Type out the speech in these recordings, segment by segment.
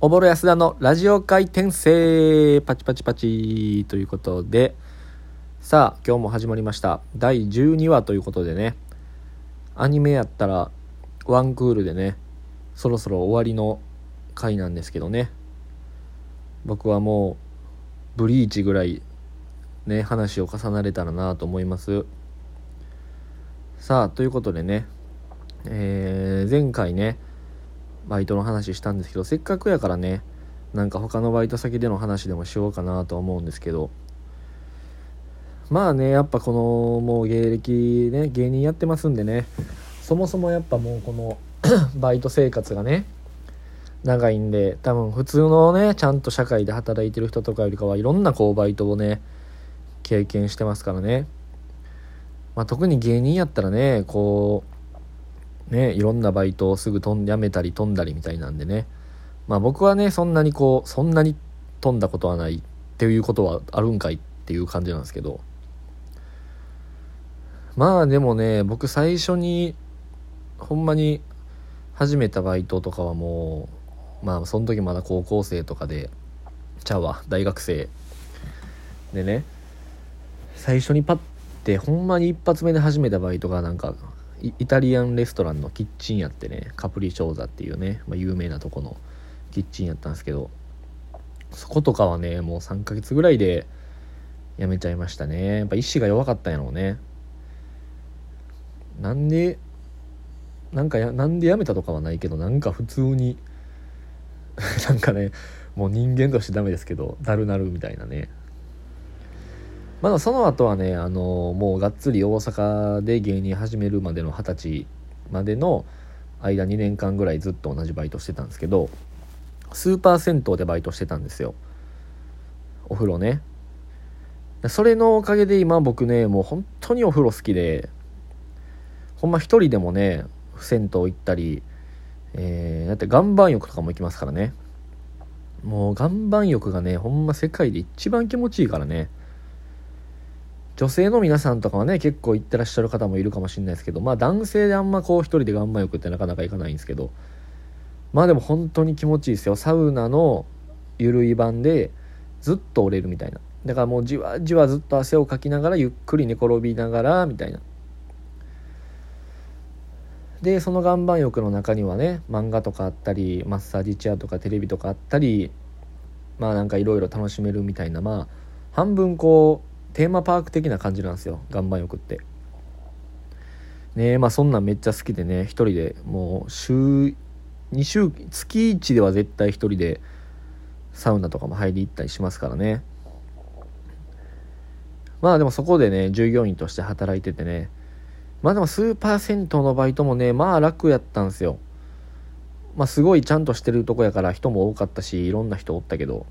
おぼろ安田のラジオ回転生パチパチパチということで、さあ、今日も始まりました。第12話ということでね、アニメやったらワンクールでね、そろそろ終わりの回なんですけどね、僕はもう、ブリーチぐらいね、話を重なれたらなと思います。さあ、ということでね、えー、前回ね、バイトの話したんですけどせっかくやからねなんか他のバイト先での話でもしようかなと思うんですけど。まあねやっぱこのもう芸歴ね芸人やってますんでねそもそもやっぱもうこの バイト生活がね長いんで多分普通のねちゃんと社会で働いてる人とかよりかはいろんなこうバイトをね経験してますからね。まあ、特に芸人やったらねこうね、いろんなバイトをすぐ飛ん辞めたり飛んだりみたいなんでね。まあ僕はね、そんなにこう、そんなに飛んだことはないっていうことはあるんかいっていう感じなんですけど。まあでもね、僕最初に、ほんまに始めたバイトとかはもう、まあその時まだ高校生とかで、ちゃうわ、大学生。でね、最初にパッて、ほんまに一発目で始めたバイトがなんか、イタリアンレストランのキッチンやってねカプリチョーザっていうね、まあ、有名なとこのキッチンやったんですけどそことかはねもう3ヶ月ぐらいで辞めちゃいましたね。やっぱ意志が弱かったんやろうね。なんでなんかやなんで辞めたとかはないけどなんか普通に なんかねもう人間としてダメですけどだるなるみたいなね。まだその後はね、あのもうがっつり大阪で芸人始めるまでの二十歳までの間2年間ぐらいずっと同じバイトしてたんですけど、スーパー銭湯でバイトしてたんですよ。お風呂ね。それのおかげで今僕ね、もう本当にお風呂好きで、ほんま一人でもね、銭湯行ったり、えー、だって岩盤浴とかも行きますからね。もう岩盤浴がね、ほんま世界で一番気持ちいいからね。女性の皆さんとかはね結構行ってらっしゃる方もいるかもしれないですけどまあ男性であんまこう一人で岩盤浴ってなかなか行かないんですけどまあでも本当に気持ちいいですよ。サウナのゆるい版でずっと折れるみたいな。だからもうじわじわずっと汗をかきながらゆっくり寝転びながらみたいな。でその岩盤浴の中にはね漫画とかあったりマッサージチェアとかテレビとかあったりまあなんかいろいろ楽しめるみたいなまあ半分こうテーマパーク的な感じなんですよ。岩盤浴って。ねまあそんなんめっちゃ好きでね一人でもう週2週月1では絶対一人でサウナとかも入り行ったりしますからね。まあでもそこでね従業員として働いててね。まあでもスーパー銭湯のバイトもねまあ楽やったんですよ。まあすごいちゃんとしてるとこやから人も多かったしいろんな人おったけど。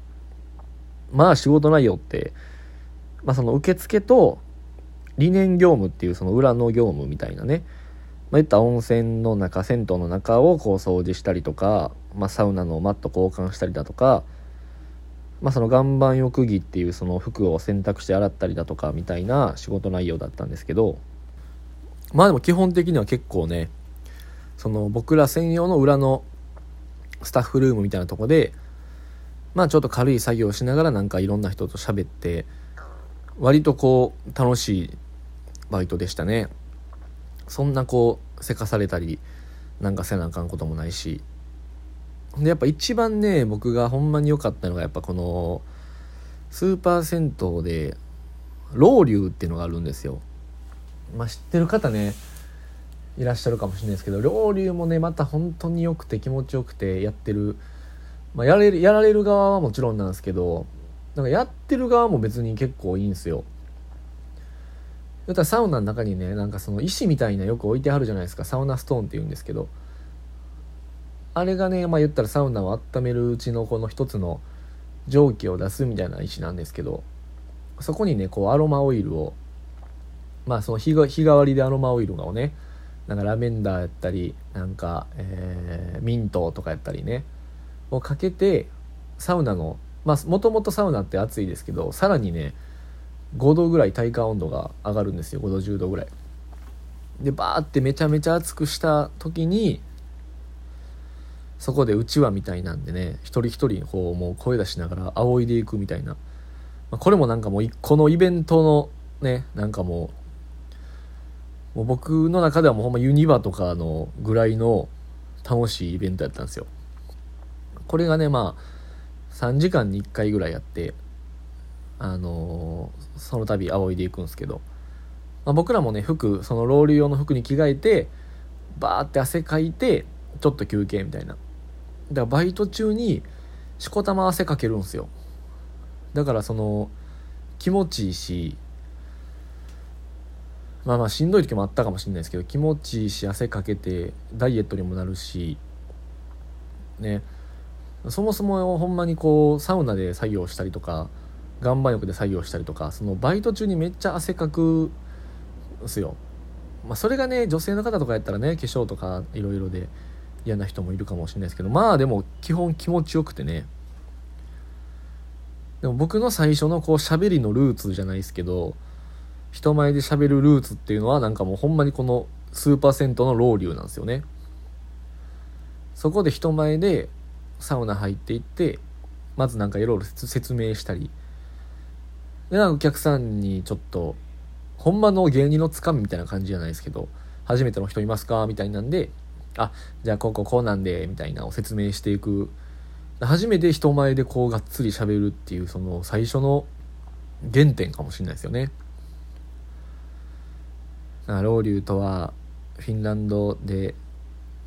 まあ仕事内容ってまあ、その受付と理念業務っていうその裏の業務みたいなね、まあ、言った温泉の中銭湯の中をこう掃除したりとか、まあ、サウナのマット交換したりだとか、まあ、その岩盤浴着っていうその服を洗濯して洗ったりだとかみたいな仕事内容だったんですけどまあでも基本的には結構ねその僕ら専用の裏のスタッフルームみたいなとこでまあちょっと軽い作業をしながらなんかいろんな人と喋って割とこう楽しいバイトでしたね。そんなこうせかされたりなんかせなあかんこともないし。でやっぱ一番ね僕がほんまに良かったのがやっぱこのスーパー銭湯でロウリュっていうのがあるんですよ。まあ知ってる方ねいらっしゃるかもしれないですけどロウリュもねまた本当に良くて気持ちよくてやってる、まあ、やれるやられる側はもちろんなんですけどなんかやってる側も別に結構いいんですよ。だったらサウナの中にねなんかその石みたいなよく置いてあるじゃないですか。サウナストーンって言うんですけど。あれがねまあ言ったらサウナを温めるうちのこの一つの蒸気を出すみたいな石なんですけど。そこにねこうアロマオイルをまあその日が日替わりでアロマオイルをねなんかラベンダーやったりなんか、えー、ミントとかやったりねをかけてサウナのまあもともとサウナって暑いですけどさらにね5度ぐらい体感温度が上がるんですよ。5度10度ぐらい。でバーってめちゃめちゃ熱くした時にそこでうちわみたいなんでね一人一人こうもう声出しながら仰いでいくみたいな、まあ、これもなんかもうこのイベントのねなんかもうもう僕の中ではもうほんまユニバとかのぐらいの楽しいイベントやったんですよ。これがねまあ3時間に1回ぐらいやってあのー、その度仰いでいくんですけど、まあ、僕らもね服そのロール用の服に着替えてバーって汗かいてちょっと休憩みたいな。だからバイト中にしこたま汗かけるんですよ。だからその気持ちいいしまあまあしんどい時もあったかもしれないですけど気持ちいいし汗かけてダイエットにもなるしね。そもそもほんまにこうサウナで作業したりとか岩盤浴で作業したりとかそのバイト中にめっちゃ汗かくんすよ。まあそれがね女性の方とかやったらね化粧とかいろいろで嫌な人もいるかもしれないですけどまあでも基本気持ちよくてね。でも僕の最初のこう喋りのルーツじゃないですけど人前で喋るルーツっていうのはなんかもうほんまにこのスーパー銭湯のロウリュなんですよね。そこで人前でサウナ入っていってまずなんかいろいろ説明したりでお客さんにちょっとほんまの芸人のつかみみたいな感じじゃないですけど初めての人いますかみたいなんであじゃあこうこうこうなんでみたいなを説明していく初めて人前でこうがっつり喋るっていうその最初の原点かもしれないですよね。ロウリュウとはフィンランドで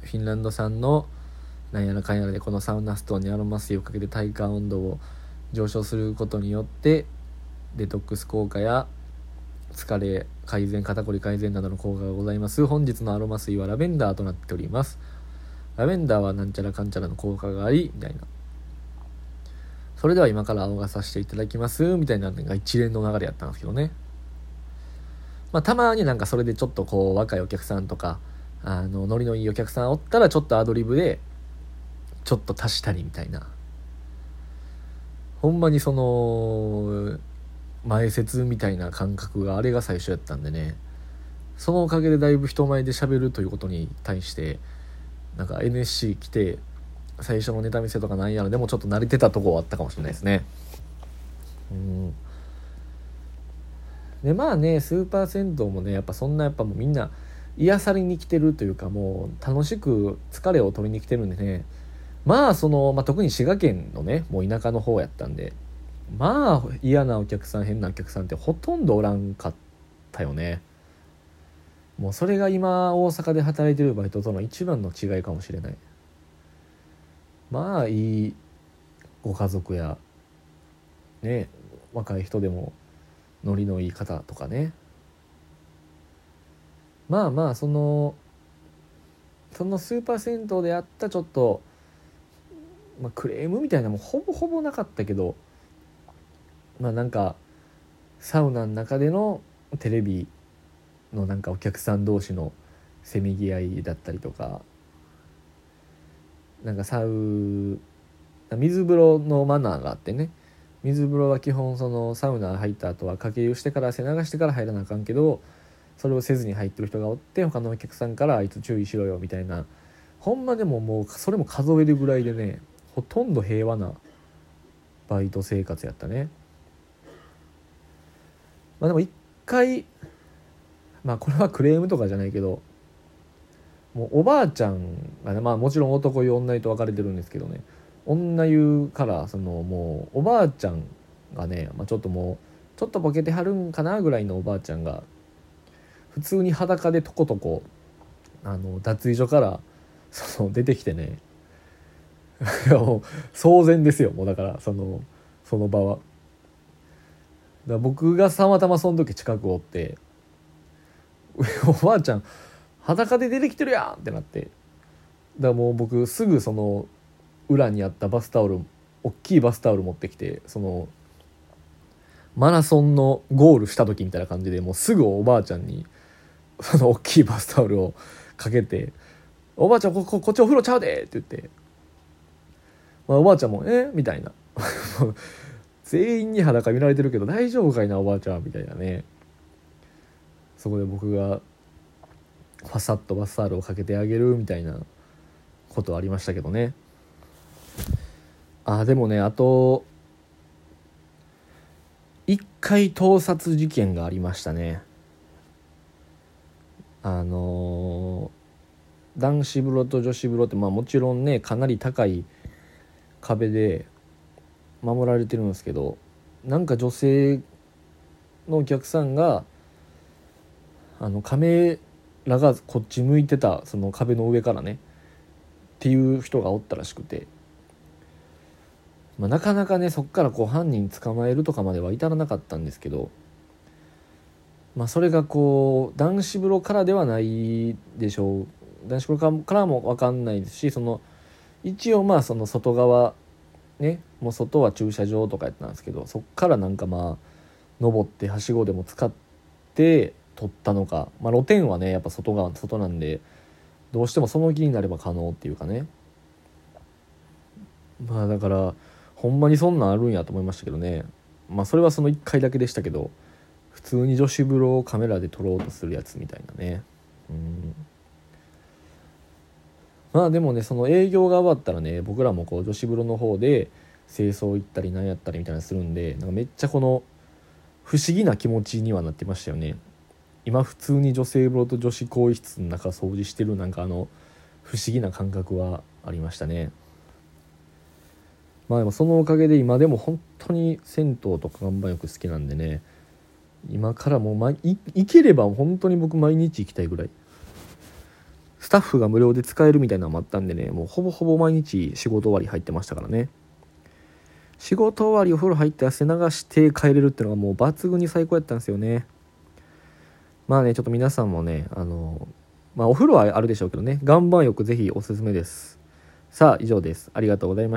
フィンランド産のなんやらかんやらでこのサウナストーンにアロマ水をかけて体感温度を上昇することによってデトックス効果や疲れ改善肩こり改善などの効果がございます。本日のアロマ水はラベンダーとなっております。ラベンダーはなんちゃらかんちゃらの効果がありみたいな。それでは今から青がさせていただきますみたいなのが一連の流れやったんですけどね。まあたまになんかそれでちょっとこう若いお客さんとかあのノリのいいお客さんおったらちょっとアドリブでちょっと足したりみたいな。ほんまにその前説みたいな感覚があれが最初やったんでね。そのおかげでだいぶ人前で喋るということに対してなんか NSC 来て最初のネタ見せとかなんやらでもちょっと慣れてたとこはあったかもしれないですね。うん。でまあねスーパー銭湯もねやっぱそんなやっぱもうみんな癒されに来てるというかもう楽しく疲れを取りに来てるんでね。まあその、まあ、特に滋賀県のねもう田舎の方やったんでまあ嫌なお客さん変なお客さんってほとんどおらんかったよね。もうそれが今大阪で働いてるバイトとの一番の違いかもしれない。まあいいご家族やね若い人でもノリのいい方とかね。まあまあそのそのスーパー銭湯であったちょっと、まあ、クレームみたいなもほぼほぼなかったけどまあなんかサウナの中でのテレビのなんかお客さん同士のせめぎ合いだったりとかなんかサウ水風呂のマナーがあってね水風呂は基本そのサウナ入った後はかけ湯してから汗流してから入らなあかんけどそれをせずに入ってる人がおって他のお客さんからあいつ注意しろよみたいな。ほんまでももうそれも数えるぐらいでねほとんど平和なバイト生活やったね。まあでも一回まあこれはクレームとかじゃないけどもうおばあちゃんがねまあもちろん男湯女湯と分かれてるんですけどね女湯からそのもうおばあちゃんがね、まあ、ちょっともうちょっとボケてはるんかなぐらいのおばあちゃんが普通に裸でとことこあの脱衣所からその出てきてね もう騒然ですよもうだからそのその場は。だ僕がたまたまその時近くおって おばあちゃん裸で出てきてるやんってなってだからもう僕すぐその裏にあったバスタオル大きいバスタオル持ってきてそのマラソンのゴールした時みたいな感じでもうすぐおばあちゃんにその大きいバスタオルをかけて「おばあちゃんこここっちお風呂ちゃうで!」って言って、まあ、おばあちゃんも「えみたいな。全員に裸見られてるけど大丈夫かいなおばあちゃんみたいなね。そこで僕がファサッとバスタールをかけてあげるみたいなことありましたけどね。あでもねあと一回盗撮事件がありましたね。あの、男子風呂と女子風呂ってまあもちろんねかなり高い壁で守られてるんですけどなんか女性のお客さんがあのカメラがこっち向いてたその壁の上からねっていう人がおったらしくて、まあ、なかなかねそっからこう犯人捕まえるとかまでは至らなかったんですけど、まあ、それがこう男子風呂からではないでしょう。男子風呂からも分かんないですしその一応まあその外側ねもう外は駐車場とかやったんですけどそっからなんかまあ登ってはしごでも使って取ったのか、まあ、露天はねやっぱ外側外なんでどうしてもその気になれば可能っていうかね。まあだからほんまにそんなんあるんやと思いましたけどね。まあそれはその1回だけでしたけど普通に女子風呂をカメラで撮ろうとするやつみたいなね。うん。まあでもねその営業が終わったらね僕らもこう女子風呂の方で清掃行ったり何やったりみたいなするんでなんかめっちゃこの不思議な気持ちにはなってましたよね。今普通に女性風呂と女子更衣室の中掃除してるなんかあの不思議な感覚はありましたね。まあでもそのおかげで今でも本当に銭湯とか岩盤浴好きなんでね今からもう、行ければ本当に僕毎日行きたいぐらい。スタッフが無料で使えるみたいなのもあったんでねもうほぼほぼ毎日仕事終わり入ってましたからね。仕事終わりお風呂入って汗流して帰れるっていうのがもう抜群に最高やったんですよね。まあねちょっと皆さんもねあのまあお風呂はあるでしょうけどね岩盤浴ぜひおすすめです。さあ以上です。ありがとうございました。